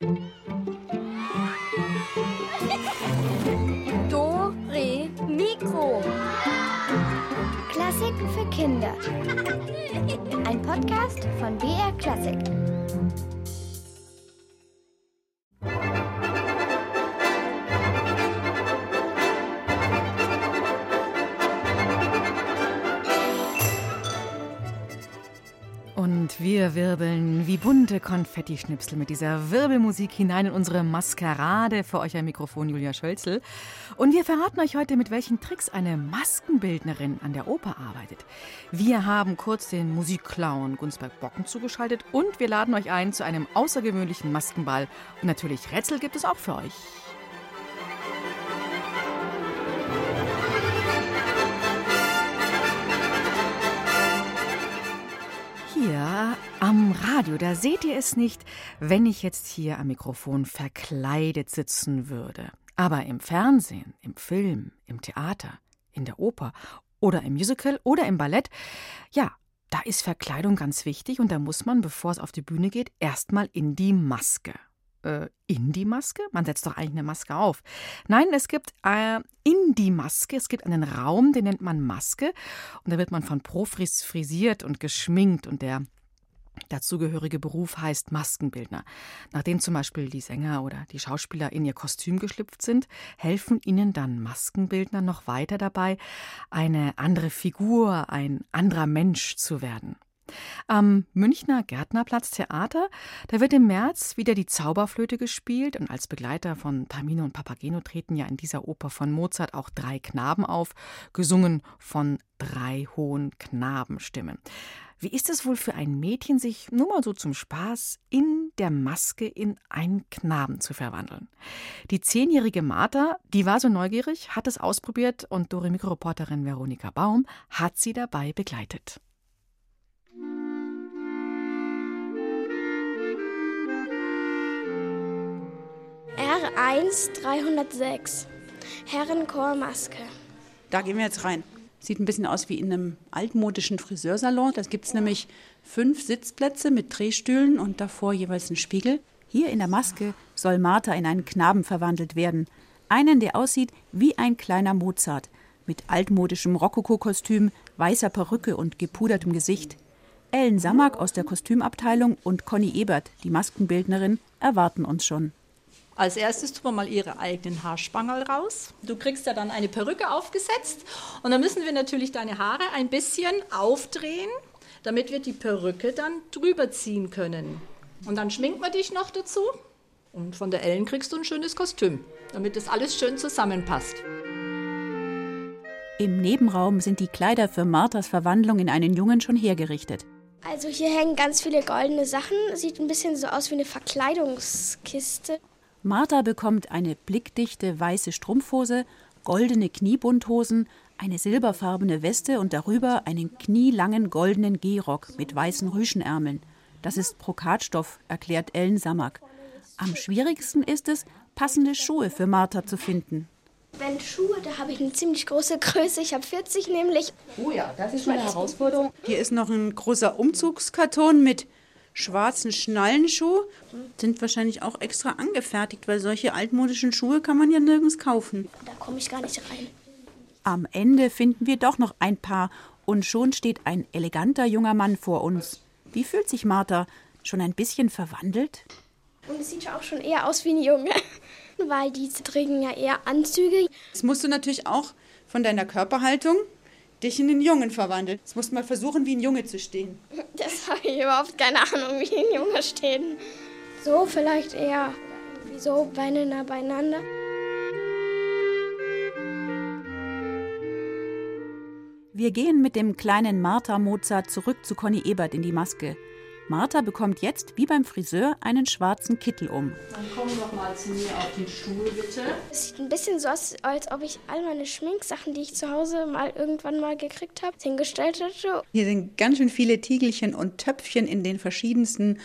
Do, Re, Mikro. Klassiken für Kinder. Ein Podcast von BR Klassik. Und wir wirbeln bunte Konfettischnipsel mit dieser Wirbelmusik hinein in unsere Maskerade. Für euch am Mikrofon Julia Schölzel. Und wir verraten euch heute, mit welchen Tricks eine Maskenbildnerin an der Oper arbeitet. Wir haben kurz den Musikclown Gunsberg Bocken zugeschaltet und wir laden euch ein zu einem außergewöhnlichen Maskenball. Und natürlich Rätsel gibt es auch für euch. Hier am Radio, da seht ihr es nicht, wenn ich jetzt hier am Mikrofon verkleidet sitzen würde. Aber im Fernsehen, im Film, im Theater, in der Oper oder im Musical oder im Ballett, ja, da ist Verkleidung ganz wichtig und da muss man, bevor es auf die Bühne geht, erstmal in die Maske äh, in die Maske? Man setzt doch eigentlich eine Maske auf. Nein, es gibt äh, in die Maske, es gibt einen Raum, den nennt man Maske. Und da wird man von Profis frisiert und geschminkt und der dazugehörige Beruf heißt Maskenbildner. Nachdem zum Beispiel die Sänger oder die Schauspieler in ihr Kostüm geschlüpft sind, helfen ihnen dann Maskenbildner noch weiter dabei, eine andere Figur, ein anderer Mensch zu werden. Am Münchner Gärtnerplatz Theater, da wird im März wieder die Zauberflöte gespielt und als Begleiter von Tamino und Papageno treten ja in dieser Oper von Mozart auch drei Knaben auf, gesungen von drei hohen Knabenstimmen. Wie ist es wohl für ein Mädchen, sich nur mal so zum Spaß in der Maske in einen Knaben zu verwandeln? Die zehnjährige Martha, die war so neugierig, hat es ausprobiert und Dore Mikroreporterin Veronika Baum hat sie dabei begleitet. R1 306. Herrenchormaske. Da gehen wir jetzt rein. Sieht ein bisschen aus wie in einem altmodischen Friseursalon. Da gibt es nämlich fünf Sitzplätze mit Drehstühlen und davor jeweils einen Spiegel. Hier in der Maske soll Martha in einen Knaben verwandelt werden. Einen, der aussieht wie ein kleiner Mozart. Mit altmodischem Rokoko-Kostüm, weißer Perücke und gepudertem Gesicht. Ellen Sammak aus der Kostümabteilung und Conny Ebert, die Maskenbildnerin, erwarten uns schon. Als erstes tun wir mal ihre eigenen Haarspangerl raus. Du kriegst ja dann eine Perücke aufgesetzt und dann müssen wir natürlich deine Haare ein bisschen aufdrehen, damit wir die Perücke dann drüber ziehen können. Und dann schminkt man dich noch dazu und von der Ellen kriegst du ein schönes Kostüm, damit das alles schön zusammenpasst. Im Nebenraum sind die Kleider für Marthas Verwandlung in einen Jungen schon hergerichtet. Also hier hängen ganz viele goldene Sachen. Sieht ein bisschen so aus wie eine Verkleidungskiste. Martha bekommt eine blickdichte weiße Strumpfhose, goldene Kniebundhosen, eine silberfarbene Weste und darüber einen knielangen goldenen Gehrock mit weißen Rüschenärmeln. Das ist Brokatstoff, erklärt Ellen Sammak. Am schwierigsten ist es, passende Schuhe für Martha zu finden. Wenn Schuhe, da habe ich eine ziemlich große Größe. Ich habe 40 nämlich. Oh ja, das ist meine Herausforderung. Hier ist noch ein großer Umzugskarton mit schwarzen Schnallenschuh. Sind wahrscheinlich auch extra angefertigt, weil solche altmodischen Schuhe kann man ja nirgends kaufen. Da komme ich gar nicht rein. Am Ende finden wir doch noch ein paar und schon steht ein eleganter junger Mann vor uns. Wie fühlt sich Martha? Schon ein bisschen verwandelt? Und es sieht auch schon eher aus wie ein Junge, weil die tragen ja eher Anzüge. Jetzt musst du natürlich auch von deiner Körperhaltung dich in einen Jungen verwandeln. Jetzt musst du mal versuchen, wie ein Junge zu stehen. Das habe ich überhaupt keine Ahnung, wie ein Junge steht. So vielleicht eher wie so Beine nah beieinander. Wir gehen mit dem kleinen Martha Mozart zurück zu Conny Ebert in die Maske. Martha bekommt jetzt, wie beim Friseur, einen schwarzen Kittel um. Dann komm doch mal zu mir auf den Stuhl, bitte. Es sieht ein bisschen so aus, als ob ich all meine Schminksachen, die ich zu Hause mal irgendwann mal gekriegt habe, hingestellt hätte. Hier sind ganz schön viele Tiegelchen und Töpfchen in den verschiedensten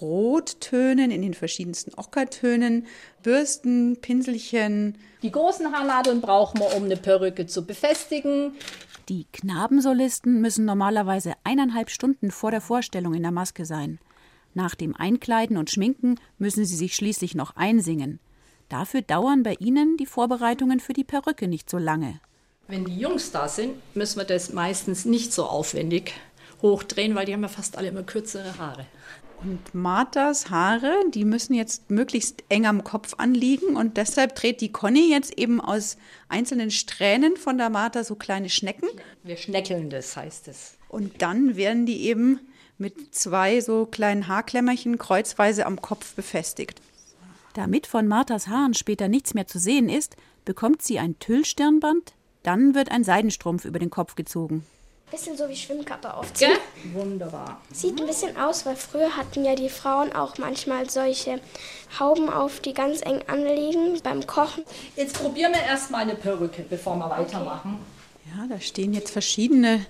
Rottönen, in den verschiedensten Ockertönen, Bürsten, Pinselchen. Die großen Haarnadeln brauchen wir, um eine Perücke zu befestigen. Die Knabensolisten müssen normalerweise eineinhalb Stunden vor der Vorstellung in der Maske sein. Nach dem Einkleiden und Schminken müssen sie sich schließlich noch einsingen. Dafür dauern bei ihnen die Vorbereitungen für die Perücke nicht so lange. Wenn die Jungs da sind, müssen wir das meistens nicht so aufwendig hochdrehen, weil die haben ja fast alle immer kürzere Haare. Und Marthas Haare, die müssen jetzt möglichst eng am Kopf anliegen und deshalb dreht die Conny jetzt eben aus einzelnen Strähnen von der Martha so kleine Schnecken. Wir schneckeln das, heißt es. Und dann werden die eben mit zwei so kleinen Haarklemmerchen kreuzweise am Kopf befestigt. Damit von Marthas Haaren später nichts mehr zu sehen ist, bekommt sie ein Tüllstirnband, dann wird ein Seidenstrumpf über den Kopf gezogen. Bisschen so wie Schwimmkappe aufziehen. Gell? Wunderbar. Sieht ein bisschen aus, weil früher hatten ja die Frauen auch manchmal solche Hauben auf, die ganz eng anliegen beim Kochen. Jetzt probieren wir erstmal eine Perücke, bevor wir weitermachen. Ja, da stehen jetzt verschiedene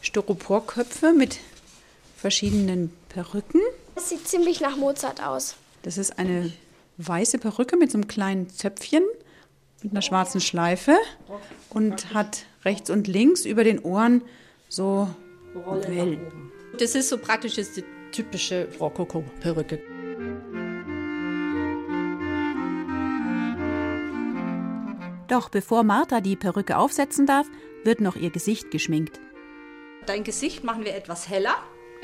Styroporköpfe mit verschiedenen Perücken. Das sieht ziemlich nach Mozart aus. Das ist eine weiße Perücke mit so einem kleinen Zöpfchen mit einer schwarzen Schleife und hat rechts und links über den Ohren so Wellen. Das ist so praktisch ist die typische Rokoko-Perücke. Doch bevor Martha die Perücke aufsetzen darf, wird noch ihr Gesicht geschminkt. Dein Gesicht machen wir etwas heller.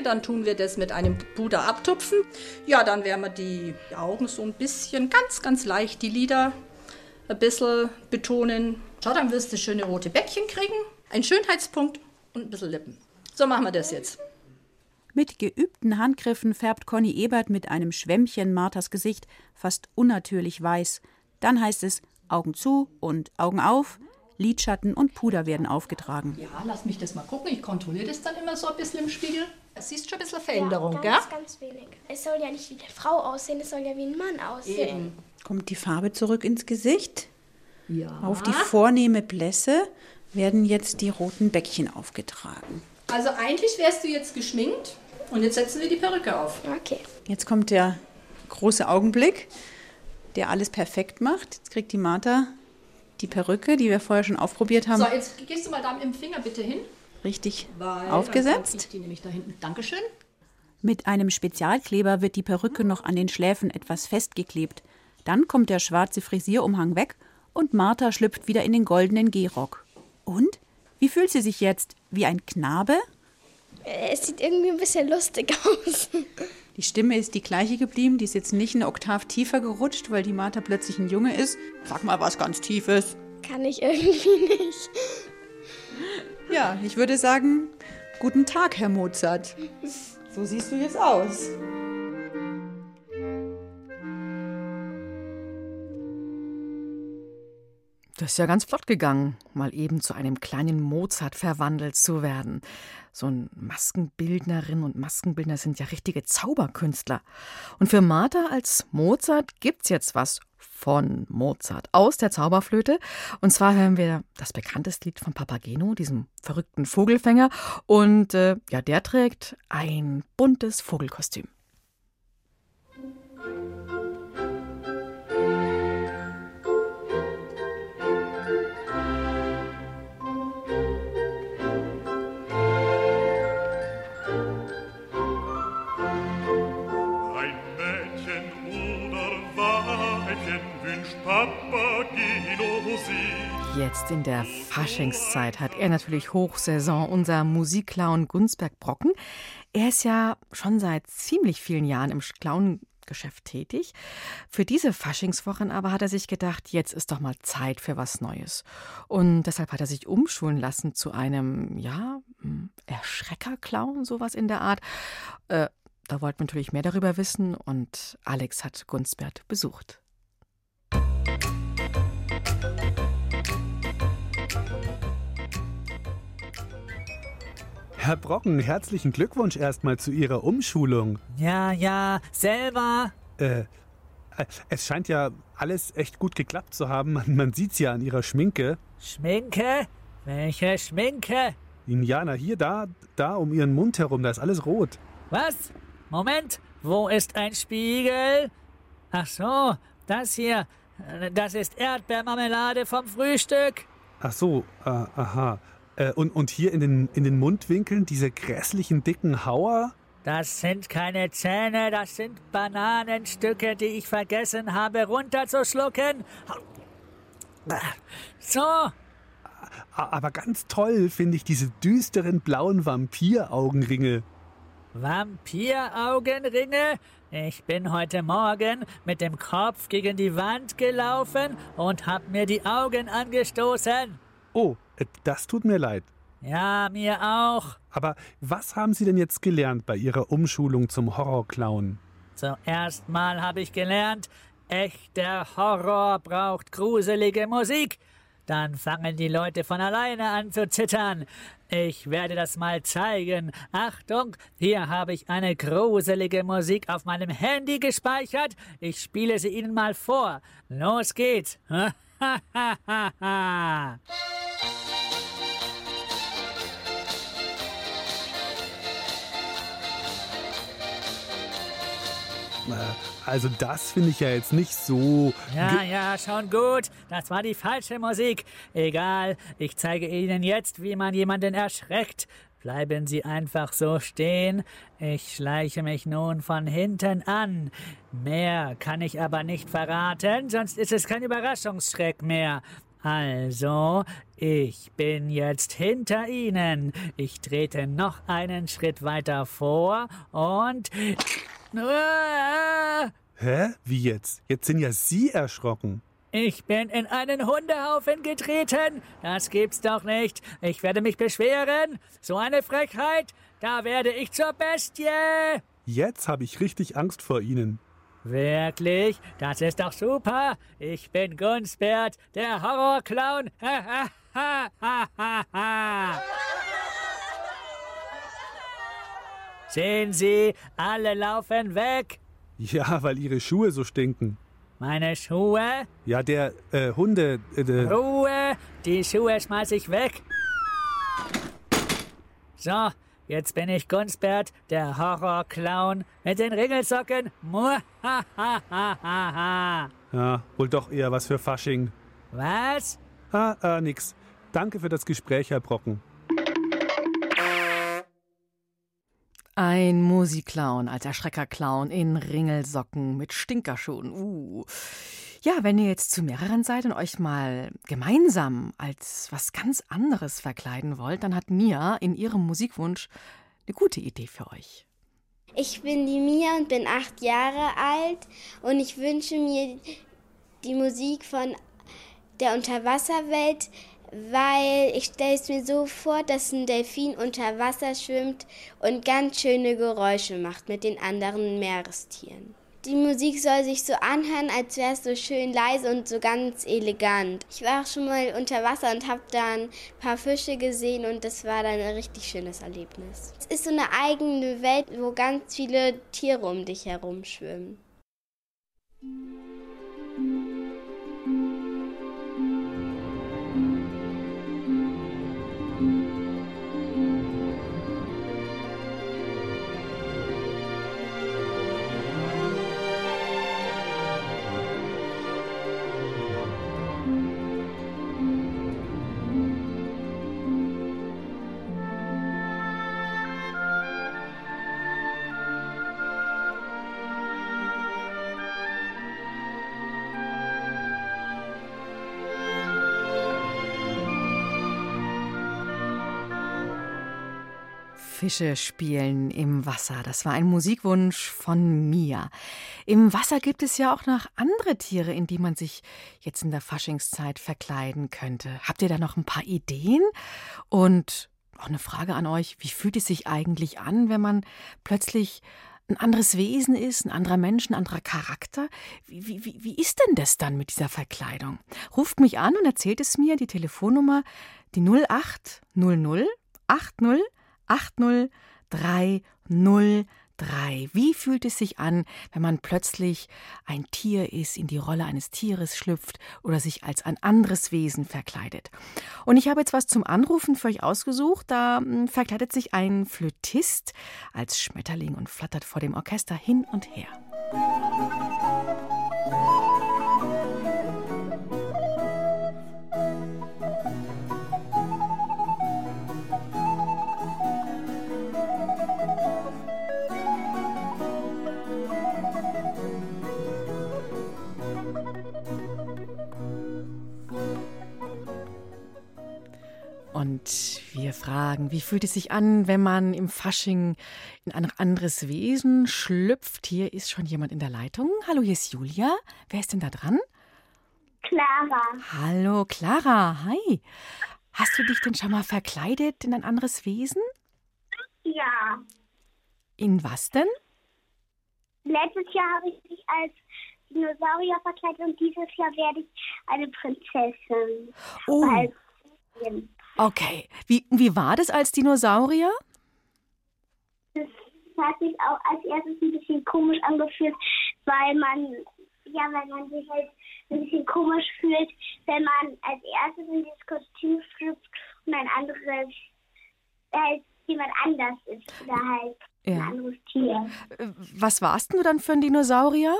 Dann tun wir das mit einem Puder abtupfen. Ja, dann werden wir die Augen so ein bisschen, ganz, ganz leicht, die Lider ein bisschen betonen. Schau, dann wirst du schöne rote Bäckchen kriegen, einen Schönheitspunkt und ein bisschen Lippen. So machen wir das jetzt. Mit geübten Handgriffen färbt Conny Ebert mit einem Schwämmchen Marthas Gesicht fast unnatürlich weiß. Dann heißt es Augen zu und Augen auf. Lidschatten und Puder werden aufgetragen. Ja, lass mich das mal gucken. Ich kontrolliere das dann immer so ein bisschen im Spiegel. Du siehst schon ein bisschen Veränderung, ja, gell? ganz, ganz wenig. Es soll ja nicht wie eine Frau aussehen, es soll ja wie ein Mann aussehen. Kommt die Farbe zurück ins Gesicht? Ja. Auf die vornehme Blässe werden jetzt die roten Bäckchen aufgetragen. Also eigentlich wärst du jetzt geschminkt und jetzt setzen wir die Perücke auf. Okay. Jetzt kommt der große Augenblick, der alles perfekt macht. Jetzt kriegt die Martha die Perücke, die wir vorher schon aufprobiert haben, So, jetzt gehst du mal da mit dem Finger bitte hin. richtig Weil Dann kann aufgesetzt. ich die nämlich da hinten. Dankeschön. Mit einem Spezialkleber wird die Perücke noch an den Schläfen etwas festgeklebt. Dann kommt der schwarze Frisierumhang weg und Martha schlüpft wieder in den goldenen Gehrock. Und? Wie fühlt sie sich jetzt? Wie ein Knabe? Äh, Es sieht irgendwie ein bisschen lustig aus. Die Stimme ist die gleiche geblieben, die ist jetzt nicht eine Oktav tiefer gerutscht, weil die Martha plötzlich ein Junge ist. Sag mal was ganz Tiefes. Kann ich irgendwie nicht. Ja, ich würde sagen, guten Tag, Herr Mozart. So siehst du jetzt aus. Das ist ja ganz flott gegangen, mal eben zu einem kleinen Mozart verwandelt zu werden. So ein Maskenbildnerin und Maskenbildner sind ja richtige Zauberkünstler. Und für Martha als Mozart gibt's jetzt was von Mozart aus der Zauberflöte. Und zwar hören wir das bekannteste Lied von Papageno, diesem verrückten Vogelfänger. Und äh, ja, der trägt ein buntes Vogelkostüm. Jetzt in der Faschingszeit hat er natürlich Hochsaison, unser Musikclown Gunsberg Brocken. Er ist ja schon seit ziemlich vielen Jahren im Clowngeschäft tätig. Für diese Faschingswochen aber hat er sich gedacht, jetzt ist doch mal Zeit für was Neues. Und deshalb hat er sich umschulen lassen zu einem, ja, hm, Erschrecker-Clown, sowas in der Art. Äh, da wollten wir natürlich mehr darüber wissen und Alex hat Gunsbert besucht. Herr Brocken, herzlichen Glückwunsch erstmal zu Ihrer Umschulung. Ja, ja, selber. Äh, äh, es scheint ja alles echt gut geklappt zu haben. Man, man sieht's ja an Ihrer Schminke. Schminke? Welche Schminke? Indianer, hier, da, da um Ihren Mund herum, da ist alles rot. Was? Moment, wo ist ein Spiegel? Ach so, das hier. Äh, Das ist Erdbeermarmelade vom Frühstück. Ach so, äh, aha. Äh, und, und hier in den, in den Mundwinkeln diese grässlichen dicken Hauer. Das sind keine Zähne, das sind Bananenstücke, die ich vergessen habe runterzuschlucken. So. Aber ganz toll finde ich diese düsteren blauen Vampiraugenringe. Vampiraugenringe? Ich bin heute Morgen mit dem Kopf gegen die Wand gelaufen und hab mir die Augen angestoßen. Oh, das tut mir leid. Ja, mir auch. Aber was haben Sie denn jetzt gelernt bei Ihrer Umschulung zum Horrorclown? Zuerst mal habe ich gelernt, echter Horror braucht gruselige Musik. Dann fangen die Leute von alleine an zu zittern. Ich werde das mal zeigen. Achtung, hier habe ich eine gruselige Musik auf meinem Handy gespeichert. Ich spiele sie Ihnen mal vor. Los geht's. Also das finde ich ja jetzt nicht so. Ja, ja, schon gut. Das war die falsche Musik. Egal, ich zeige Ihnen jetzt, wie man jemanden erschreckt. Bleiben Sie einfach so stehen. Ich schleiche mich nun von hinten an. Mehr kann ich aber nicht verraten, sonst ist es kein Überraschungsschreck mehr. Also, ich bin jetzt hinter Ihnen. Ich trete noch einen Schritt weiter vor und Hä? Wie jetzt? Jetzt sind ja Sie erschrocken. Ich bin in einen Hundehaufen getreten. Das gibt's doch nicht. Ich werde mich beschweren. So eine Frechheit. Da werde ich zur Bestie. Jetzt habe ich richtig Angst vor Ihnen. Wirklich? Das ist doch super. Ich bin Gunsbert, der Horrorclown. Ha, ha, ha, ha, ha. Sehen Sie, alle laufen weg. Ja, weil ihre Schuhe so stinken. Meine Schuhe? Ja, der äh, Hunde. Äh, der Ruhe! Die Schuhe schmeiß ich weg. So, jetzt bin ich Gunsbert, der Horrorclown mit den Ringelsocken. Ja, wohl doch eher was für Fasching. Was? Ah, ah, nix. Danke für das Gespräch, Herr Brocken. Ein Musikclown als Erschreckerclown in Ringelsocken mit Stinkerschuhen. Uh. Ja, wenn ihr jetzt zu mehreren seid und euch mal gemeinsam als was ganz anderes verkleiden wollt, dann hat Mia in ihrem Musikwunsch eine gute Idee für euch. Ich bin die Mia und bin acht Jahre alt und ich wünsche mir die Musik von der Unterwasserwelt, weil ich stelle es mir so vor, dass ein Delfin unter Wasser schwimmt und ganz schöne Geräusche macht mit den anderen Meerestieren. Die Musik soll sich so anhören, als wäre es so schön leise und so ganz elegant. Ich war auch schon mal unter Wasser und habe dann ein paar Fische gesehen und das war dann ein richtig schönes Erlebnis. Es ist so eine eigene Welt, wo ganz viele Tiere um dich herum schwimmen. Fische spielen im Wasser. Das war ein Musikwunsch von mir. Im Wasser gibt es ja auch noch andere Tiere, in die man sich jetzt in der Faschingszeit verkleiden könnte. Habt ihr da noch ein paar Ideen? Und auch eine Frage an euch. Wie fühlt es sich eigentlich an, wenn man plötzlich ein anderes Wesen ist, ein anderer Mensch, ein anderer Charakter. Wie, wie, wie ist denn das dann mit dieser Verkleidung? Ruft mich an und erzählt es mir, die Telefonnummer, die 0800 80 80303. Wie fühlt es sich an, wenn man plötzlich ein Tier ist, in die Rolle eines Tieres schlüpft oder sich als ein anderes Wesen verkleidet? Und ich habe jetzt was zum Anrufen für euch ausgesucht. Da hm, verkleidet sich ein Flötist als Schmetterling und flattert vor dem Orchester hin und her. Fragen, wie fühlt es sich an, wenn man im Fasching in ein anderes Wesen schlüpft? Hier ist schon jemand in der Leitung. Hallo, hier ist Julia. Wer ist denn da dran? Clara. Hallo, Clara. Hi. Hast du dich denn schon mal verkleidet in ein anderes Wesen? Ja. In was denn? Letztes Jahr habe ich mich als Dinosaurier verkleidet und dieses Jahr werde ich eine Prinzessin. Oh. Okay. Wie, wie war das als Dinosaurier? Das hat sich auch als erstes ein bisschen komisch angefühlt, weil man, ja, weil man sich halt ein bisschen komisch fühlt, wenn man als erstes in dieses Kostüm schlüpft und ein anderes, halt jemand anders ist oder halt ein Ja. anderes Tier. Äh, Was warst denn du dann für ein Dinosaurier?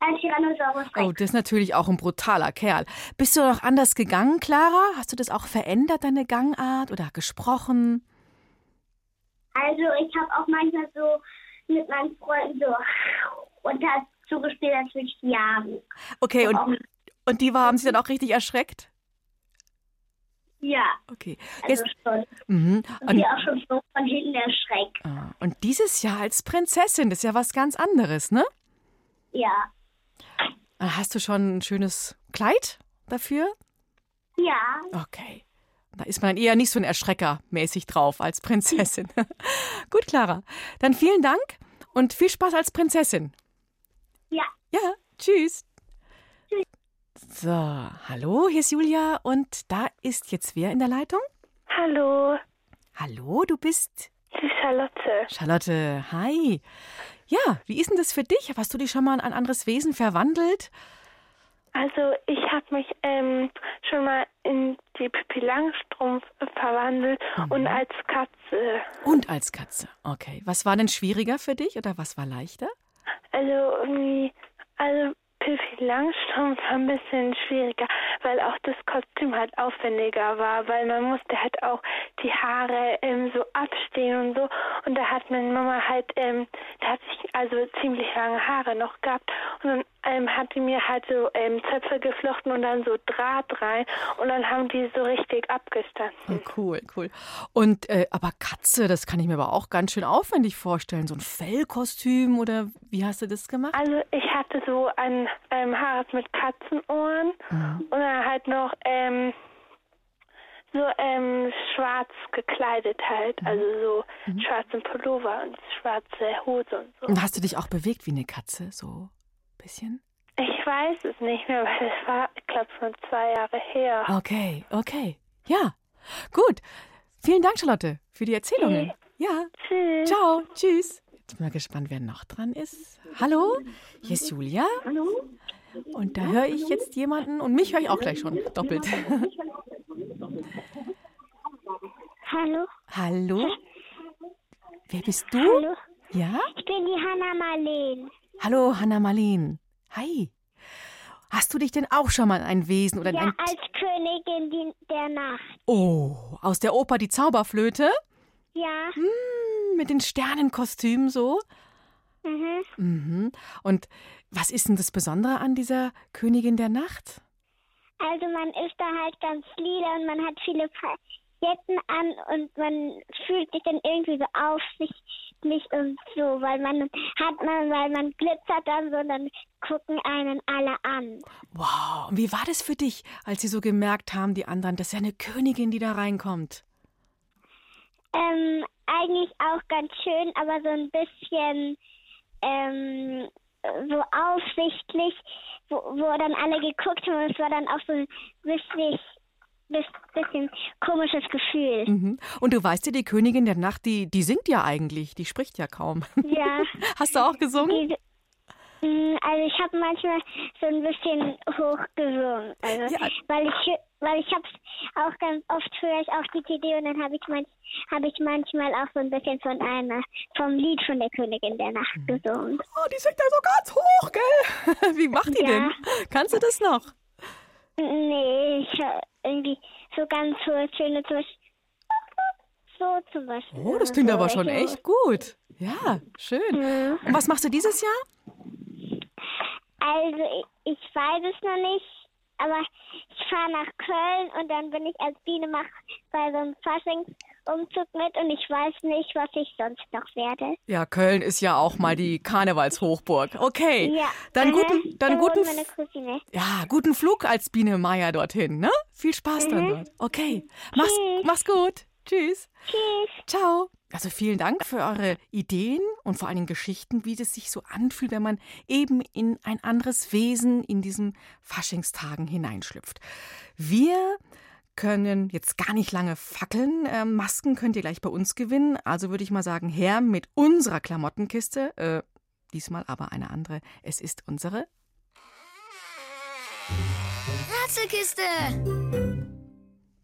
Ein Tyrannosaurus Oh, das ist natürlich auch ein brutaler Kerl. Bist du noch anders gegangen, Clara? Hast du das auch verändert, deine Gangart oder gesprochen? Also ich habe auch manchmal so mit meinen Freunden so und das zugespielt, als würde ich die jagen. Okay, und, und die war- haben sich dann auch richtig erschreckt? Ja, Okay. also Jetzt, schon. mhm. Und und, die auch schon so von hinten erschreckt. ah, und dieses Jahr als Prinzessin, das ist ja was ganz anderes, ne? Ja. Ah, Hast du schon ein schönes Kleid dafür? Ja. Okay. Da ist man eher nicht so ein Erschrecker mäßig drauf als Prinzessin. Gut, Clara. Dann vielen Dank und viel Spaß als Prinzessin. Ja. Ja, tschüss. So, hallo, hier ist Julia und da ist jetzt wer in der Leitung? Hallo, Hallo, du bist Charlotte. Charlotte. Hi. Ja, wie ist denn das für dich? Hast du dich schon mal in ein anderes Wesen verwandelt? Also ich habe mich ähm, schon mal in die Pippi Langstrumpf verwandelt und als Katze. Und als Katze. Okay. Was war denn schwieriger für dich oder was war leichter? Also irgendwie, also Pippi Langstrumpf war ein bisschen schwieriger, weil auch das Kostüm halt aufwendiger war, weil man musste halt auch die Haare ähm, so abstehen und so. Und da hat meine Mama halt, ähm, da hat sich also ziemlich lange Haare noch gehabt und dann ähm, hat die mir halt so ähm, Zöpfe geflochten und dann so Draht rein und dann haben die so richtig abgestanden. Oh, cool, cool. Und äh, aber Katze, das kann ich mir aber auch ganz schön aufwendig vorstellen. So ein Fellkostüm oder wie hast du das gemacht? Also ich hatte so ein ähm, Haarrad mit Katzenohren und dann halt noch ähm, so ähm, schwarz gekleidet halt, also so schwarzen Pullover und schwarze Hose und so. Und hast du dich auch bewegt wie eine Katze, so ein bisschen? Ich weiß es nicht mehr, weil es war, ich glaube, schon zwei Jahre her. Okay, okay. Ja, gut. Vielen Dank, Charlotte, für die Erzählungen. Ja. Tschüss. Ciao, tschüss. Jetzt bin mal gespannt, wer noch dran ist. Hallo, hier ist Julia. Hallo? Und da höre ich jetzt jemanden und mich höre ich auch gleich schon doppelt. Hallo? Hallo? Wer bist du? Hallo? Ja? Ich bin die Hanna Marleen. Hallo, Hanna Marleen. Hi. Hast du dich denn auch schon mal in ein Wesen oder Ja, ein... als Königin der Nacht. Oh, aus der Oper Die Zauberflöte? Ja. Hm, mit den Sternenkostümen so? Mhm. Mhm. Und was ist denn das Besondere an dieser Königin der Nacht? Also man ist da halt ganz lila und man hat viele Pailletten an und man fühlt sich dann irgendwie so aufsichtlich und so, weil man hat man, weil man glitzert dann so und dann gucken einen alle an. Wow, und wie war das für dich, als sie so gemerkt haben, die anderen, das ist ja eine Königin, die da reinkommt? Ähm, eigentlich auch ganz schön, aber so ein bisschen ähm, so aufsichtlich, wo, wo dann alle geguckt haben und es war dann auch so ein bisschen, bisschen komisches Gefühl. Mhm. Und du weißt ja, die Königin der Nacht, die, die singt ja eigentlich, die spricht ja kaum. Ja. Hast du auch gesungen? Die, Mm, also ich habe manchmal so ein bisschen hoch gesungen. Also, Ja. weil ich weil ich hab's auch ganz oft höre ich auch die CD und dann habe ich manch, hab ich manchmal auch so ein bisschen von einer vom Lied von der Königin der Nacht Mhm. gesungen. Oh, die singt ja so ganz hoch, gell? Wie macht die Ja. denn? Kannst du das noch? Nee, ich irgendwie so ganz hohe Töne zum Beispiel. So zum Beispiel. Oh, das klingt so, aber schon echt gut. Ja, schön. Und was machst du dieses Jahr? Also ich, ich weiß es noch nicht. Aber ich fahre nach Köln und dann bin ich als Biene mach bei so einem Faschingsumzug mit und ich weiß nicht, was ich sonst noch werde. Ja, Köln ist ja auch mal die Karnevalshochburg. Okay. Ja. Dann guten, dann Da guten, ja, guten Flug als Biene Meier dorthin, ne? Viel Spaß dann Mhm. dort. Okay. Mach's, mach's gut. Tschüss. Tschüss. Ciao. Also vielen Dank für eure Ideen und vor Dingen Geschichten, wie es sich so anfühlt, wenn man eben in ein anderes Wesen in diesen Faschingstagen hineinschlüpft. Wir können jetzt gar nicht lange fackeln. Ähm, Masken könnt ihr gleich bei uns gewinnen. Also würde ich mal sagen, her mit unserer Klamottenkiste. Äh, diesmal aber eine andere. Es ist unsere Rätselkiste.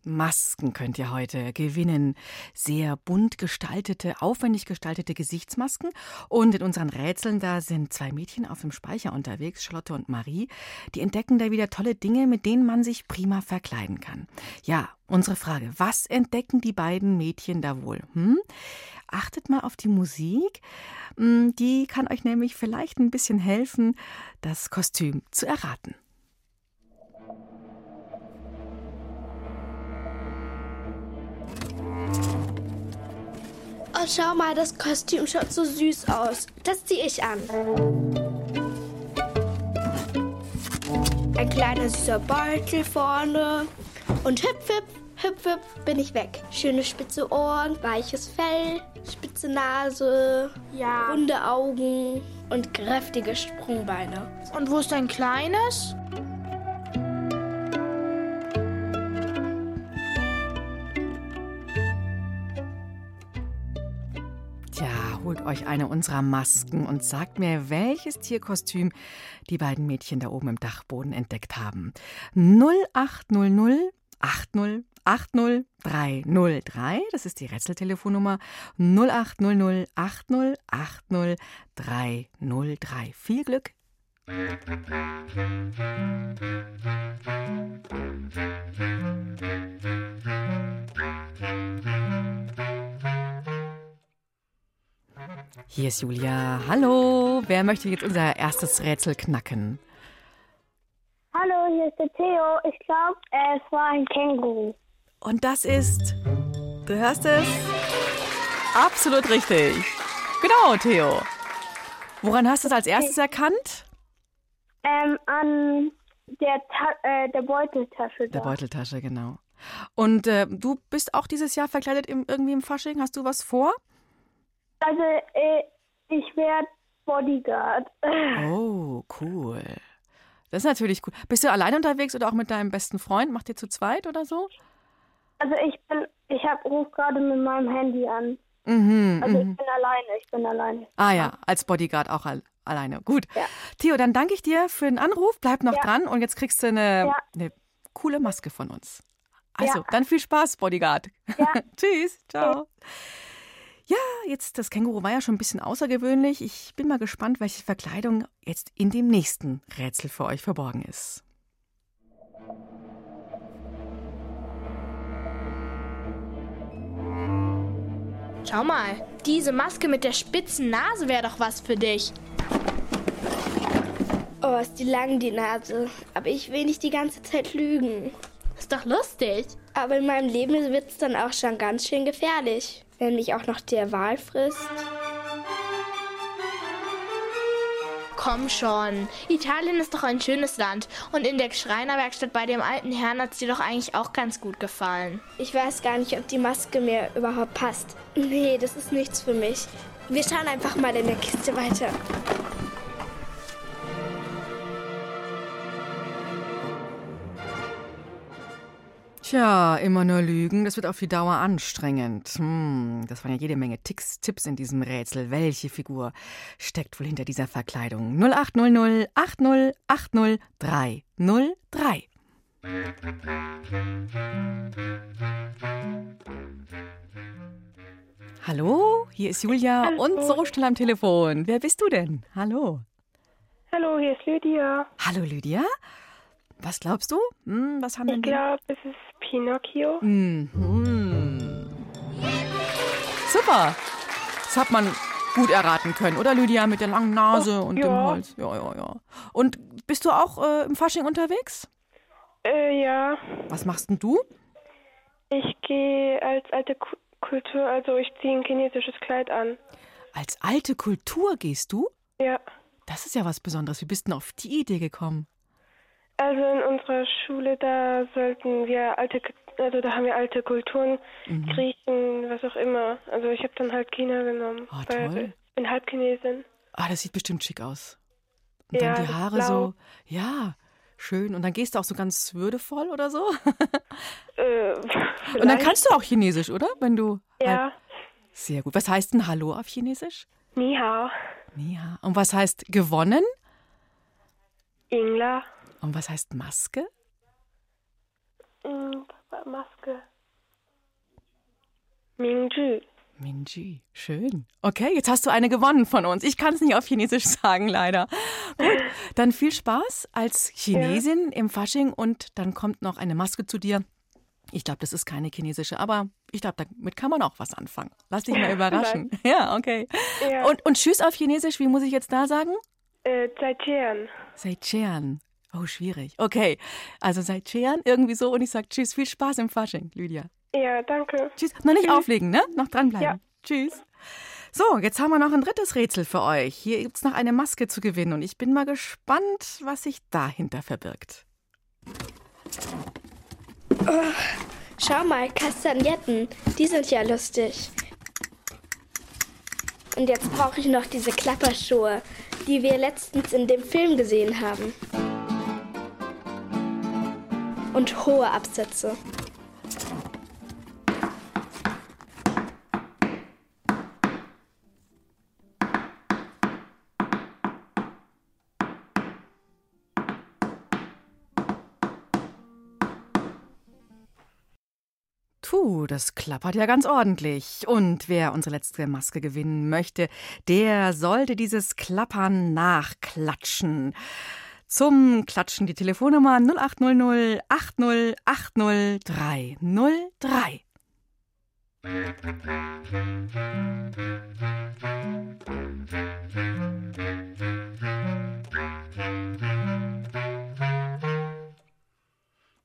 Masken könnt ihr heute gewinnen. Sehr bunt gestaltete, aufwendig gestaltete Gesichtsmasken. Und in unseren Rätseln, da sind zwei Mädchen auf dem Speicher unterwegs, Charlotte und Marie. Die entdecken da wieder tolle Dinge, mit denen man sich prima verkleiden kann. Ja, unsere Frage, was entdecken die beiden Mädchen da wohl? Hm? Achtet mal auf die Musik. Hm, Die kann euch nämlich vielleicht ein bisschen helfen, das Kostüm zu erraten. Oh, schau mal, das Kostüm schaut so süß aus. Das ziehe ich an. Ein kleiner süßer Beutel vorne. Und hüpf, hüpf, hüpf, hüpf, bin ich weg. Schöne spitze Ohren, weiches Fell, spitze Nase, ja. runde Augen und kräftige Sprungbeine. Und wo ist dein kleines? Euch eine unserer Masken und sagt mir, welches Tierkostüm die beiden Mädchen da oben im Dachboden entdeckt haben. 0800 80 80 303, das ist die Rätseltelefonnummer 0800 80 80 303. Viel Glück! Hier ist Julia. Hallo, wer möchte jetzt unser erstes Rätsel knacken? Hallo, hier ist der Theo. Ich glaube, es war ein Känguru. Und das ist, du hörst es, absolut richtig. Genau, Theo. Woran hast du es als erstes erkannt? Ähm, an der, Ta äh, der Beuteltasche da. Der Beuteltasche, genau. Und äh, du bist auch dieses Jahr verkleidet im, irgendwie im Fasching? Hast du was vor? Also, äh, ich werde Bodyguard. Oh, cool. Das ist natürlich cool. Bist du allein unterwegs oder auch mit deinem besten Freund? Macht ihr zu zweit oder so? Also ich bin, ich hab ruf gerade mit meinem Handy an. Mhm, Also mhm. ich bin alleine, ich bin alleine. Ah ja, als Bodyguard auch al alleine. Gut. Ja. Theo, dann danke ich dir für den Anruf. Bleib noch Ja. dran und jetzt kriegst du eine, Ja. eine coole Maske von uns. Also, dann viel Spaß, Bodyguard. Tschüss, ciao. Ja, jetzt, das Känguru war ja schon ein bisschen außergewöhnlich. Ich bin mal gespannt, welche Verkleidung jetzt in dem nächsten Rätsel für euch verborgen ist. Schau mal, diese Maske mit der spitzen Nase wäre doch was für dich. Oh, ist die lang, die Nase. Aber ich will nicht die ganze Zeit lügen. Ist doch lustig. Aber in meinem Leben wird es dann auch schon ganz schön gefährlich. Wenn mich auch noch der Wal frisst. Komm schon. Italien ist doch ein schönes Land. Und in der Schreinerwerkstatt bei dem alten Herrn hat es dir doch eigentlich auch ganz gut gefallen. Ich weiß gar nicht, ob die Maske mir überhaupt passt. Nee, das ist nichts für mich. Wir schauen einfach mal in der Kiste weiter. Tja, immer nur lügen, das wird auf die Dauer anstrengend. Hm, das waren ja jede Menge Ticks, Tipps in diesem Rätsel. Welche Figur steckt wohl hinter dieser Verkleidung? 0800 80 80 303. Hallo, hier ist Julia Hallo. und so schnell am Telefon. Wer bist du denn? Hallo. Hallo, hier ist Lydia. Hallo Lydia. Was glaubst du? Hm, was haben Ich glaube, es ist Pinocchio. Mhm. Super. Das hat man gut erraten können, oder Lydia, mit der langen Nase und dem ja. Holz. Ja, ja, ja. Und bist du auch äh, im Fasching unterwegs? Äh, ja. Was machst denn du? Ich gehe als alte Ku- Kultur, also ich ziehe ein chinesisches Kleid an. Als alte Kultur gehst du? Ja. Das ist ja was Besonderes. Wie bist du denn auf die Idee gekommen? Also in unserer Schule, da sollten wir alte, also da haben wir alte Kulturen, Mhm. Griechen, was auch immer. Also ich habe dann halt China genommen, Oh, weil toll. ich bin Halbchinesin. Ah, das sieht bestimmt schick aus. Und Ja, dann die Haare so. Ja, schön. Und dann gehst du auch so ganz würdevoll oder so? Äh, Und dann kannst du auch Chinesisch, oder? Wenn du. Ja. Halt Sehr gut. Was heißt denn Hallo auf Chinesisch? Ni hao. Ja. Und was heißt gewonnen? Ingla. Und was heißt Maske? Mm, Maske. Mingzhi. Minji. Schön. Okay, jetzt hast du eine gewonnen von uns. Ich kann es nicht auf Chinesisch sagen, leider. Gut, dann viel Spaß als Chinesin im Fasching und dann kommt noch eine Maske zu dir. Ich glaube, das ist keine chinesische, aber ich glaube, damit kann man auch was anfangen. Lass dich mal überraschen. Ja, okay. Ja. Und, und Tschüss auf Chinesisch, wie muss ich jetzt da sagen? Äh, Zaijian. Seichean. Oh, schwierig. Okay, also Seichean irgendwie so und ich sage Tschüss, viel Spaß im Fasching, Lydia. Ja, danke. Tschüss. Noch nicht Tschüss. auflegen, ne? Noch dranbleiben. Ja. Tschüss. So, jetzt haben wir noch ein drittes Rätsel für euch. Hier gibt es noch eine Maske zu gewinnen und ich bin mal gespannt, was sich dahinter verbirgt. Oh, schau mal, Kastagnetten. Die sind ja lustig. Und jetzt brauche ich noch diese Klapperschuhe, die wir letztens in dem Film gesehen haben. Und hohe Absätze. Puh, das klappert ja ganz ordentlich. Und wer unsere letzte Maske gewinnen möchte, der sollte dieses Klappern nachklatschen. Zum Klatschen die Telefonnummer 0800 80 80 303.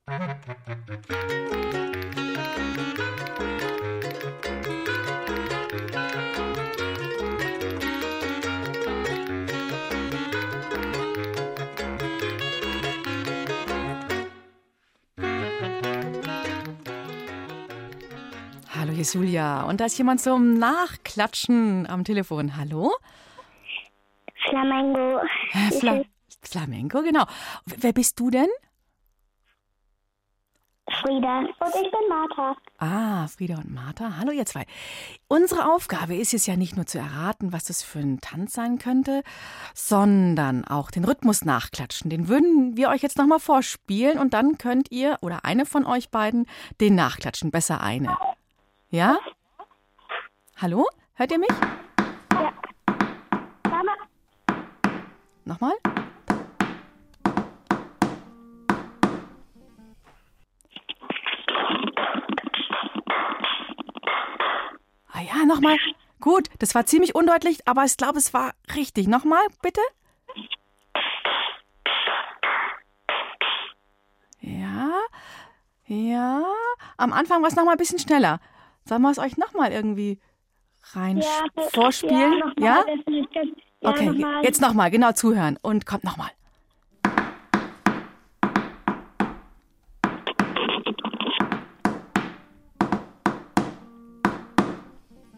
Hallo, ist Julia. Und da ist jemand zum Nachklatschen am Telefon. Hallo? Flamengo. Äh, Fla Flamenco, genau. Wer bist du denn? Frieda. Und ich bin Martha. Ah, Frieda und Martha. Hallo, ihr zwei. Unsere Aufgabe ist es ja nicht nur zu erraten, was das für ein Tanz sein könnte, sondern auch den Rhythmus nachklatschen. Den würden wir euch jetzt nochmal vorspielen und dann könnt ihr oder eine von euch beiden den nachklatschen. Besser eine. Ja? Hallo? Hört ihr mich? Ja. Mama. Nochmal? Ah ja, nochmal. Gut, das war ziemlich undeutlich, aber ich glaube, es war richtig. Nochmal, bitte. Ja, ja. Am Anfang war es nochmal ein bisschen schneller. Sollen wir es euch nochmal irgendwie rein Ja, vorspielen? Ja, noch Ja? mal, ja, Okay, noch mal. jetzt nochmal, genau zuhören. Und kommt nochmal.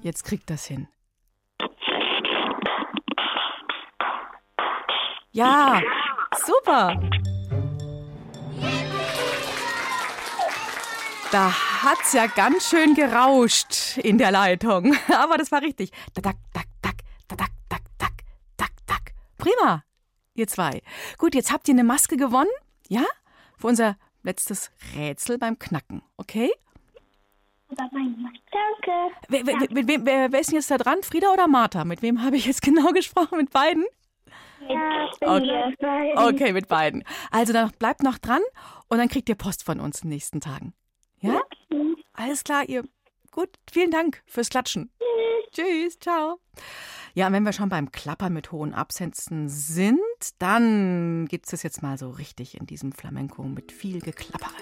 Jetzt kriegt das hin. Ja, super. Da hat's ja ganz schön gerauscht in der Leitung. Aber das war richtig. Tack, tack, tack, tack, tack, tack, tack, tack. Prima, ihr zwei. Gut, jetzt habt ihr eine Maske gewonnen, ja? Für unser letztes Rätsel beim Knacken, okay? Danke. Wer, wer, wer, wer, wer, wer ist denn jetzt da dran? Frieda oder Martha? Mit wem habe ich jetzt genau gesprochen? Mit beiden? Ja, okay. Okay, mit beiden. Also dann bleibt noch dran und dann kriegt ihr Post von uns in den nächsten Tagen. Ja? Alles klar, ihr. Gut, vielen Dank fürs Klatschen. Tschüss, ciao. Ja, und wenn wir schon beim Klappern mit hohen Absätzen sind, dann gibt es jetzt mal so richtig in diesem Flamenco mit viel Geklappere.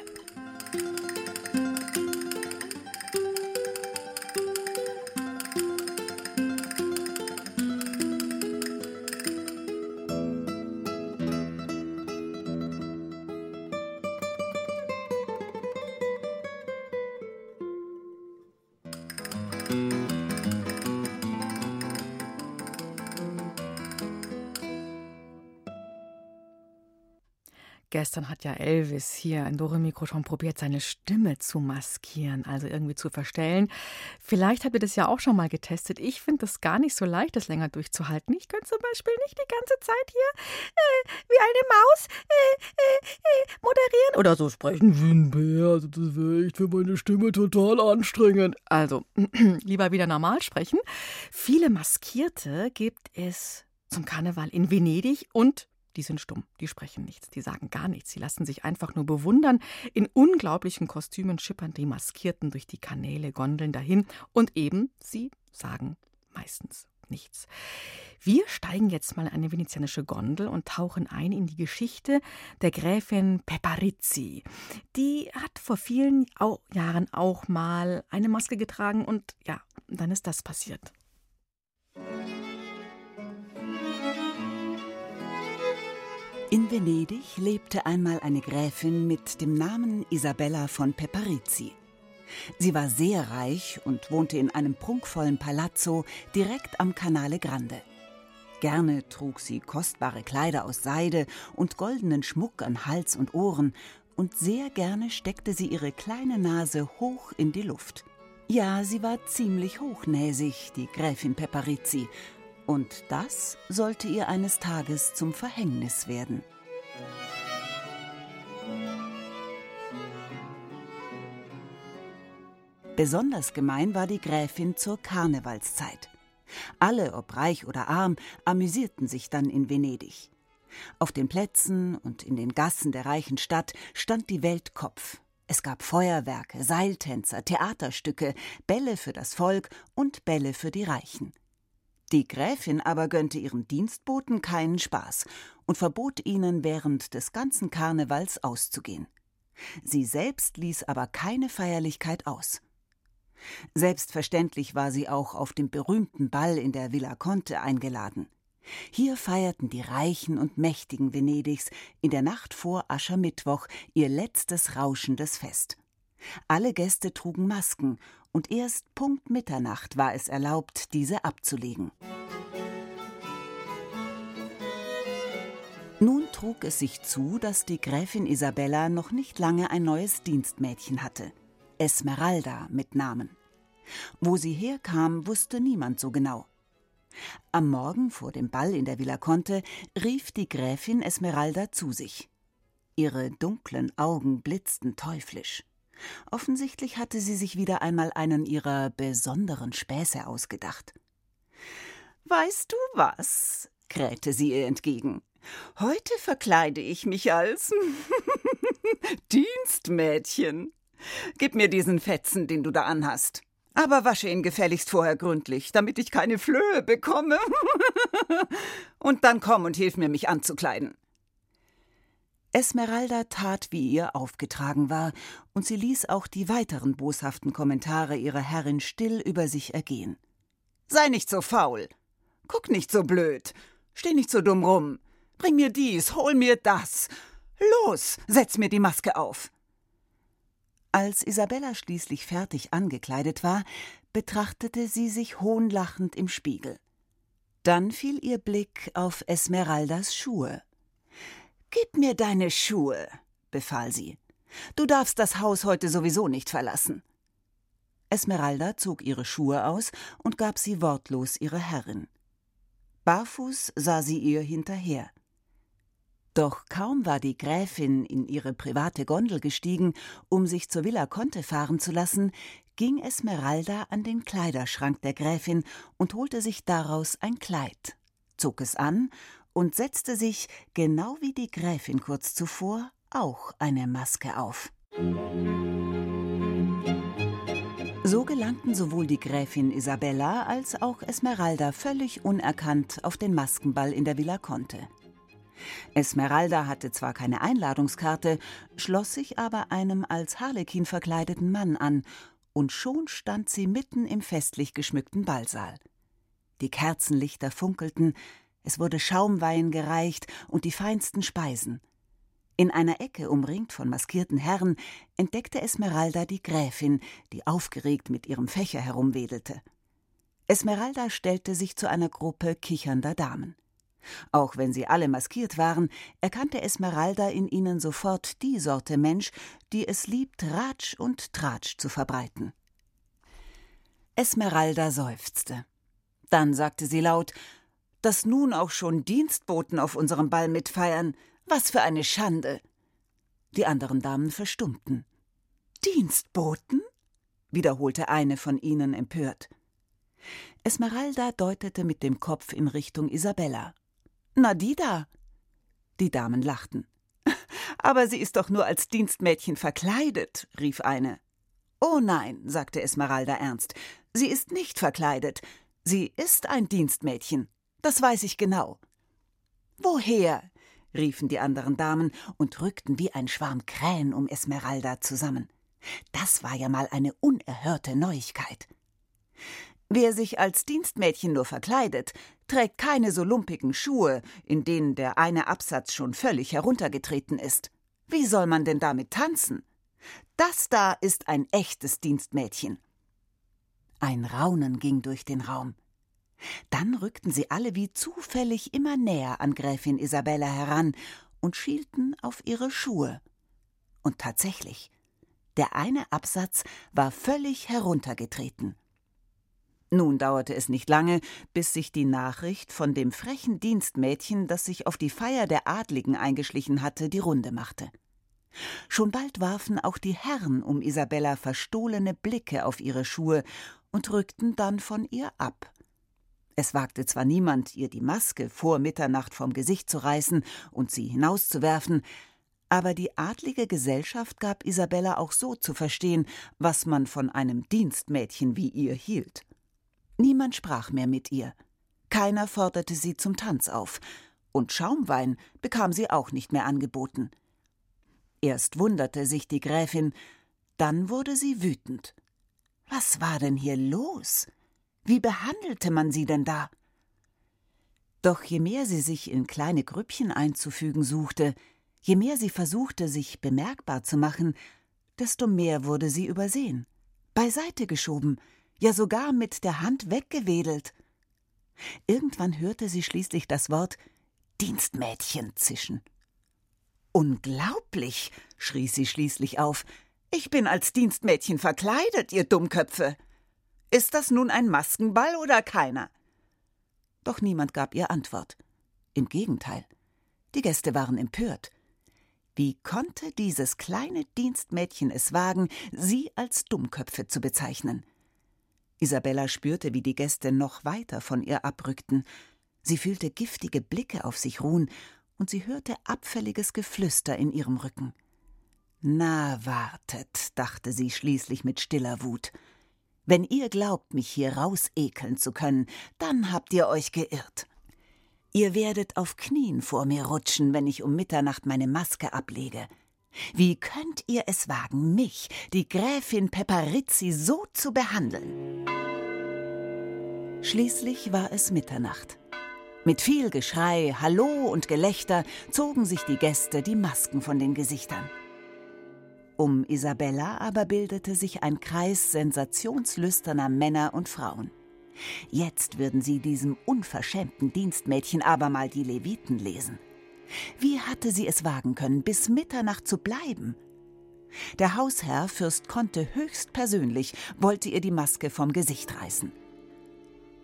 Gestern hat ja Elvis hier in Doremikro schon probiert, seine Stimme zu maskieren, also irgendwie zu verstellen. Vielleicht habt ihr das ja auch schon mal getestet. Ich finde das gar nicht so leicht, das länger durchzuhalten. Ich könnte zum Beispiel nicht die ganze Zeit hier äh, wie eine Maus äh, äh, äh moderieren oder so sprechen wie ein Bär. Also das wäre echt für meine Stimme total anstrengend. Also lieber wieder normal sprechen. Viele Maskierte gibt es zum Karneval in Venedig und die sind stumm, die sprechen nichts, die sagen gar nichts, sie lassen sich einfach nur bewundern. In unglaublichen Kostümen schippern die Maskierten durch die Kanäle, Gondeln dahin und eben, sie sagen meistens nichts. Wir steigen jetzt mal in eine venezianische Gondel und tauchen ein in die Geschichte der Gräfin Peparizzi. Die hat vor vielen Jahren auch mal eine Maske getragen und ja, dann ist das passiert. In Venedig lebte einmal eine Gräfin mit dem Namen Isabella von Peparizzi. Sie war sehr reich und wohnte in einem prunkvollen Palazzo direkt am Canale Grande. Gerne trug sie kostbare Kleider aus Seide und goldenen Schmuck an Hals und Ohren, und sehr gerne steckte sie ihre kleine Nase hoch in die Luft. Ja, sie war ziemlich hochnäsig, die Gräfin Peparizzi, und das sollte ihr eines Tages zum Verhängnis werden. Besonders gemein war die Gräfin zur Karnevalszeit. Alle, ob reich oder arm, amüsierten sich dann in Venedig. Auf den Plätzen und in den Gassen der reichen Stadt stand die Welt Kopf. Es gab Feuerwerke, Seiltänzer, Theaterstücke, Bälle für das Volk und Bälle für die Reichen. Die Gräfin aber gönnte ihren Dienstboten keinen Spaß und verbot ihnen während des ganzen Karnevals auszugehen. Sie selbst ließ aber keine Feierlichkeit aus. Selbstverständlich war sie auch auf dem berühmten Ball in der Villa Conte eingeladen. Hier feierten die Reichen und Mächtigen Venedigs in der Nacht vor Aschermittwoch ihr letztes rauschendes Fest. Alle Gäste trugen Masken und erst Punkt Mitternacht war es erlaubt, diese abzulegen. Nun trug es sich zu, dass die Gräfin Isabella noch nicht lange ein neues Dienstmädchen hatte. Esmeralda mit Namen. Wo sie herkam, wusste niemand so genau. Am Morgen vor dem Ball in der Villa Conte rief die Gräfin Esmeralda zu sich. Ihre dunklen Augen blitzten teuflisch. Offensichtlich hatte sie sich wieder einmal einen ihrer besonderen Späße ausgedacht. Weißt du was? krähte sie ihr entgegen. Heute verkleide ich mich als Dienstmädchen. Gib mir diesen Fetzen, den du da anhast. Aber wasche ihn gefälligst vorher gründlich, damit ich keine Flöhe bekomme. und dann komm und hilf mir, mich anzukleiden. Esmeralda tat, wie ihr aufgetragen war, und sie ließ auch die weiteren boshaften Kommentare ihrer Herrin still über sich ergehen. Sei nicht so faul. Guck nicht so blöd. Steh nicht so dumm rum. Bring mir dies, hol mir das. Los, setz mir die Maske auf. Als Isabella schließlich fertig angekleidet war, betrachtete sie sich hohnlachend im Spiegel. Dann fiel ihr Blick auf Esmeraldas Schuhe. Gib mir deine Schuhe, befahl sie. Du darfst das Haus heute sowieso nicht verlassen. Esmeralda zog ihre Schuhe aus und gab sie wortlos ihrer Herrin. Barfuß sah sie ihr hinterher. Doch kaum war die Gräfin in ihre private Gondel gestiegen, um sich zur Villa Conte fahren zu lassen, ging Esmeralda an den Kleiderschrank der Gräfin und holte sich daraus ein Kleid, zog es an und setzte sich, genau wie die Gräfin kurz zuvor, auch eine Maske auf. So gelangten sowohl die Gräfin Isabella als auch Esmeralda völlig unerkannt auf den Maskenball in der Villa Conte. Esmeralda hatte zwar keine Einladungskarte, schloss sich aber einem als Harlekin verkleideten Mann an, und schon stand sie mitten im festlich geschmückten Ballsaal. Die Kerzenlichter funkelten, es wurde Schaumwein gereicht und die feinsten Speisen. In einer Ecke, umringt von maskierten Herren, entdeckte Esmeralda die Gräfin, die aufgeregt mit ihrem Fächer herumwedelte. Esmeralda stellte sich zu einer Gruppe kichernder Damen. Auch wenn sie alle maskiert waren, erkannte Esmeralda in ihnen sofort die Sorte Mensch, die es liebt, Ratsch und Tratsch zu verbreiten. Esmeralda seufzte. Dann sagte sie laut, dass nun auch schon Dienstboten auf unserem Ball mitfeiern, was für eine Schande. Die anderen Damen verstummten. Dienstboten? wiederholte eine von ihnen empört. Esmeralda deutete mit dem Kopf in Richtung Isabella. Na, die da. Die Damen lachten. Aber sie ist doch nur als Dienstmädchen verkleidet, rief eine. Oh nein, sagte Esmeralda ernst, sie ist nicht verkleidet. Sie ist ein Dienstmädchen. Das weiß ich genau. Woher? riefen die anderen Damen und rückten wie ein Schwarm Krähen um Esmeralda zusammen. Das war ja mal eine unerhörte Neuigkeit. Wer sich als Dienstmädchen nur verkleidet, trägt keine so lumpigen Schuhe, in denen der eine Absatz schon völlig heruntergetreten ist. Wie soll man denn damit tanzen? Das da ist ein echtes Dienstmädchen. Ein Raunen ging durch den Raum. Dann rückten sie alle wie zufällig immer näher an Gräfin Isabella heran und schielten auf ihre Schuhe. Und tatsächlich, der eine Absatz war völlig heruntergetreten. Nun dauerte es nicht lange, bis sich die Nachricht von dem frechen Dienstmädchen, das sich auf die Feier der Adligen eingeschlichen hatte, die Runde machte. Schon bald warfen auch die Herren um Isabella verstohlene Blicke auf ihre Schuhe und rückten dann von ihr ab. Es wagte zwar niemand, ihr die Maske vor Mitternacht vom Gesicht zu reißen und sie hinauszuwerfen, aber die adlige Gesellschaft gab Isabella auch so zu verstehen, was man von einem Dienstmädchen wie ihr hielt. Niemand sprach mehr mit ihr. Keiner forderte sie zum Tanz auf, und Schaumwein bekam sie auch nicht mehr angeboten. Erst wunderte sich die Gräfin, dann wurde sie wütend. Was war denn hier los? Wie behandelte man sie denn da? Doch je mehr sie sich in kleine Grüppchen einzufügen suchte, je mehr sie versuchte, sich bemerkbar zu machen, desto mehr wurde sie übersehen, beiseite geschoben, ja sogar mit der Hand weggewedelt. Irgendwann hörte sie schließlich das Wort Dienstmädchen zischen. Unglaublich, schrie sie schließlich auf. Ich bin als Dienstmädchen verkleidet, ihr Dummköpfe. Ist das nun ein Maskenball oder keiner? Doch niemand gab ihr Antwort. Im Gegenteil. Die Gäste waren empört. Wie konnte dieses kleine Dienstmädchen es wagen, sie als Dummköpfe zu bezeichnen? Isabella spürte, wie die Gäste noch weiter von ihr abrückten. Sie fühlte giftige Blicke auf sich ruhen, und sie hörte abfälliges Geflüster in ihrem Rücken. Na, wartet, dachte sie schließlich mit stiller Wut. Wenn ihr glaubt, mich hier rausekeln zu können, dann habt ihr euch geirrt. Ihr werdet auf Knien vor mir rutschen, wenn ich um Mitternacht meine Maske ablege. Wie könnt ihr es wagen, mich, die Gräfin Peparizzi, so zu behandeln? Schließlich war es Mitternacht. Mit viel Geschrei, Hallo und Gelächter zogen sich die Gäste die Masken von den Gesichtern. Um Isabella aber bildete sich ein Kreis sensationslüsterner Männer und Frauen. Jetzt würden sie diesem unverschämten Dienstmädchen aber mal die Leviten lesen. Wie hatte sie es wagen können, bis Mitternacht zu bleiben? Der Hausherr Fürst Conte höchstpersönlich wollte ihr die Maske vom Gesicht reißen.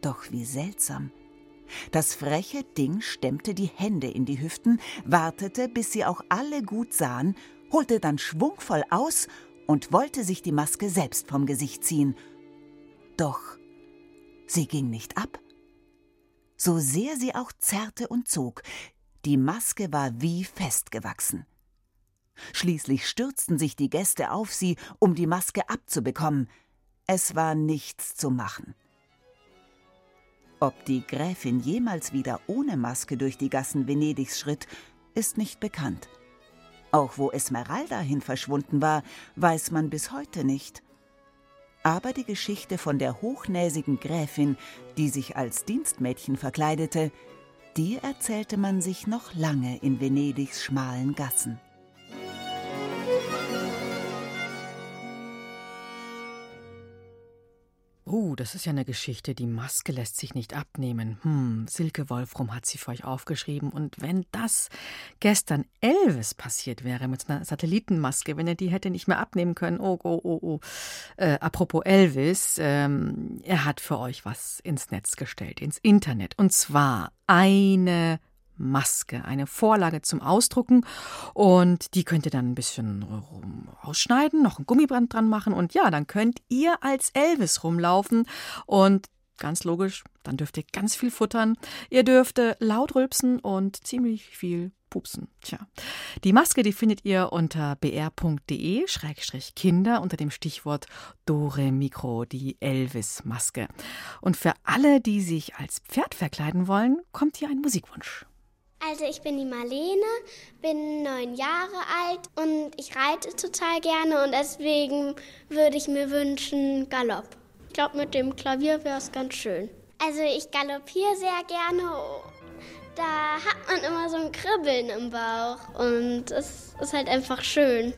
Doch wie seltsam. Das freche Ding stemmte die Hände in die Hüften, wartete, bis sie auch alle gut sahen holte dann schwungvoll aus und wollte sich die Maske selbst vom Gesicht ziehen. Doch sie ging nicht ab. So sehr sie auch zerrte und zog, die Maske war wie festgewachsen. Schließlich stürzten sich die Gäste auf sie, um die Maske abzubekommen. Es war nichts zu machen. Ob die Gräfin jemals wieder ohne Maske durch die Gassen Venedigs schritt, ist nicht bekannt. Auch wo Esmeralda hin verschwunden war, weiß man bis heute nicht. Aber die Geschichte von der hochnäsigen Gräfin, die sich als Dienstmädchen verkleidete, die erzählte man sich noch lange in Venedigs schmalen Gassen. Oh, das ist ja eine Geschichte. Die Maske lässt sich nicht abnehmen. Hm, Silke Wolfrum hat sie für euch aufgeschrieben. Und wenn das gestern Elvis passiert wäre mit einer Satellitenmaske, wenn er die hätte nicht mehr abnehmen können. Oh, oh, oh, oh. Äh, apropos Elvis, ähm, er hat für euch was ins Netz gestellt, ins Internet. Und zwar eine Maske, eine Vorlage zum Ausdrucken und die könnt ihr dann ein bisschen ausschneiden, noch ein Gummiband dran machen und ja, dann könnt ihr als Elvis rumlaufen und ganz logisch, dann dürft ihr ganz viel futtern. Ihr dürft laut rülpsen und ziemlich viel pupsen. Tja. Die Maske, die findet ihr unter br.de-kinder unter dem Stichwort Dore Mikro, die Elvis-Maske. Und für alle, die sich als Pferd verkleiden wollen, kommt hier ein Musikwunsch. Also ich bin die Marlene, bin neun Jahre alt und ich reite total gerne und deswegen würde ich mir wünschen Galopp. Ich glaube, mit dem Klavier wäre es ganz schön. Also ich galoppiere sehr gerne. Da hat man immer so ein Kribbeln im Bauch und es ist halt einfach schön.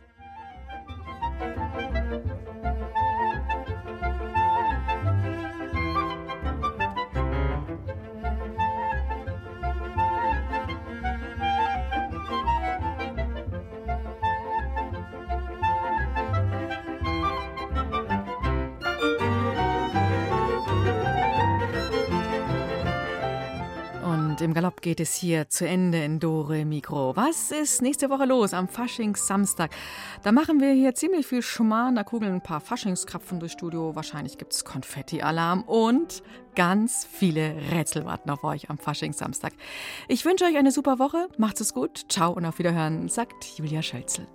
Geht es hier zu Ende in Dore Mikro. Was ist nächste Woche los am Faschingssamstag? Da machen wir hier ziemlich viel Schmarrn. Da kugeln ein paar Faschingskrapfen durchs Studio. Wahrscheinlich gibt es Konfetti-Alarm und ganz viele Rätsel warten auf euch am Faschingssamstag. Ich wünsche euch eine super Woche. Macht's es gut. Ciao und auf Wiederhören, sagt Julia Schölzel.